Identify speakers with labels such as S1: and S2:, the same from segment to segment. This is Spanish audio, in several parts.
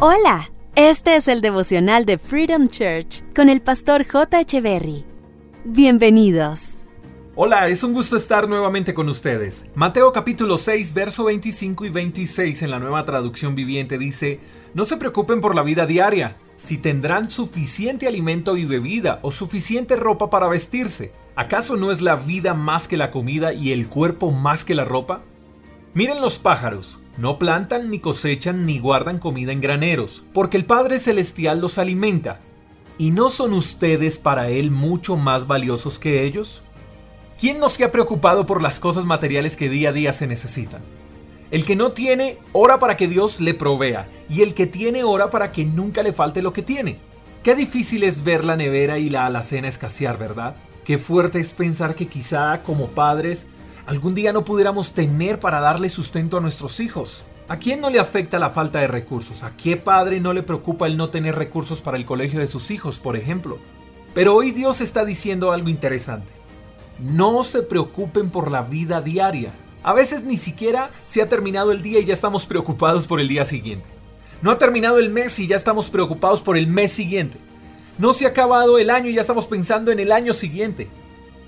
S1: Hola, este es el devocional de Freedom Church con el pastor J. Echeverry. Bienvenidos.
S2: Hola, es un gusto estar nuevamente con ustedes. Mateo capítulo 6, verso 25 y 26 en la nueva traducción viviente dice, No se preocupen por la vida diaria, si tendrán suficiente alimento y bebida o suficiente ropa para vestirse. ¿Acaso no es la vida más que la comida y el cuerpo más que la ropa? Miren los pájaros, no plantan ni cosechan ni guardan comida en graneros, porque el Padre Celestial los alimenta. ¿Y no son ustedes para Él mucho más valiosos que ellos? ¿Quién no se ha preocupado por las cosas materiales que día a día se necesitan? El que no tiene, ora para que Dios le provea, y el que tiene, ora para que nunca le falte lo que tiene. Qué difícil es ver la nevera y la alacena escasear, ¿verdad? Qué fuerte es pensar que quizá como padres algún día no pudiéramos tener para darle sustento a nuestros hijos. ¿A quién no le afecta la falta de recursos? ¿A qué padre no le preocupa el no tener recursos para el colegio de sus hijos, por ejemplo? Pero hoy Dios está diciendo algo interesante. No se preocupen por la vida diaria. A veces ni siquiera se ha terminado el día y ya estamos preocupados por el día siguiente. No ha terminado el mes y ya estamos preocupados por el mes siguiente. No se ha acabado el año y ya estamos pensando en el año siguiente.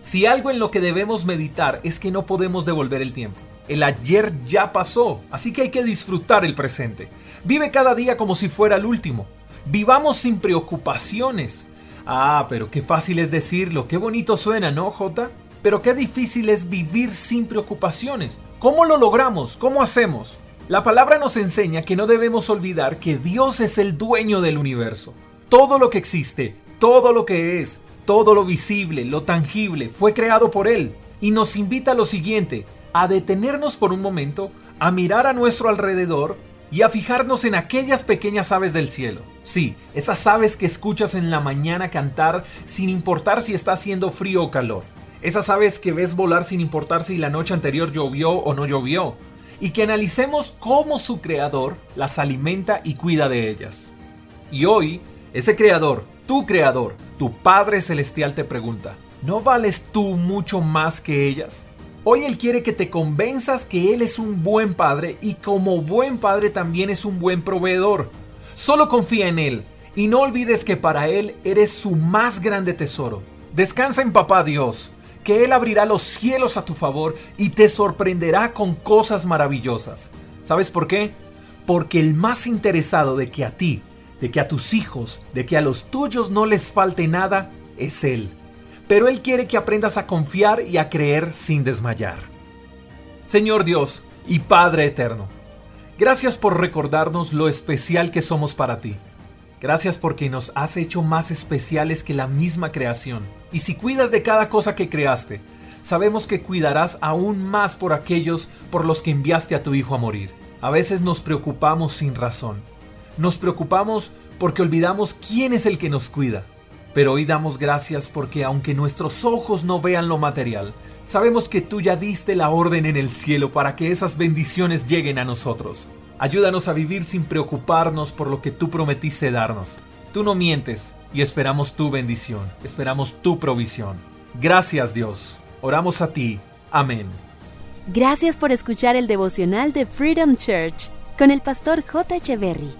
S2: Si algo en lo que debemos meditar es que no podemos devolver el tiempo. El ayer ya pasó, así que hay que disfrutar el presente. Vive cada día como si fuera el último. Vivamos sin preocupaciones. Ah, pero qué fácil es decirlo, qué bonito suena, ¿no, Jota? Pero qué difícil es vivir sin preocupaciones. ¿Cómo lo logramos? ¿Cómo hacemos? La palabra nos enseña que no debemos olvidar que Dios es el dueño del universo. Todo lo que existe, todo lo que es, todo lo visible, lo tangible, fue creado por Él y nos invita a lo siguiente, a detenernos por un momento, a mirar a nuestro alrededor y a fijarnos en aquellas pequeñas aves del cielo. Sí, esas aves que escuchas en la mañana cantar sin importar si está haciendo frío o calor. Esas aves que ves volar sin importar si la noche anterior llovió o no llovió. Y que analicemos cómo su creador las alimenta y cuida de ellas. Y hoy, ese creador, tu creador, tu Padre Celestial te pregunta, ¿no vales tú mucho más que ellas? Hoy Él quiere que te convenzas que Él es un buen Padre y como buen Padre también es un buen proveedor. Solo confía en Él y no olvides que para Él eres su más grande tesoro. Descansa en Papá Dios, que Él abrirá los cielos a tu favor y te sorprenderá con cosas maravillosas. ¿Sabes por qué? Porque el más interesado de que a ti de que a tus hijos, de que a los tuyos no les falte nada, es Él. Pero Él quiere que aprendas a confiar y a creer sin desmayar. Señor Dios y Padre Eterno, gracias por recordarnos lo especial que somos para ti. Gracias porque nos has hecho más especiales que la misma creación. Y si cuidas de cada cosa que creaste, sabemos que cuidarás aún más por aquellos por los que enviaste a tu Hijo a morir. A veces nos preocupamos sin razón nos preocupamos porque olvidamos quién es el que nos cuida. Pero hoy damos gracias porque aunque nuestros ojos no vean lo material, sabemos que tú ya diste la orden en el cielo para que esas bendiciones lleguen a nosotros. Ayúdanos a vivir sin preocuparnos por lo que tú prometiste darnos. Tú no mientes y esperamos tu bendición, esperamos tu provisión. Gracias Dios. Oramos a ti. Amén.
S1: Gracias por escuchar el devocional de Freedom Church con el pastor J. Echeverry.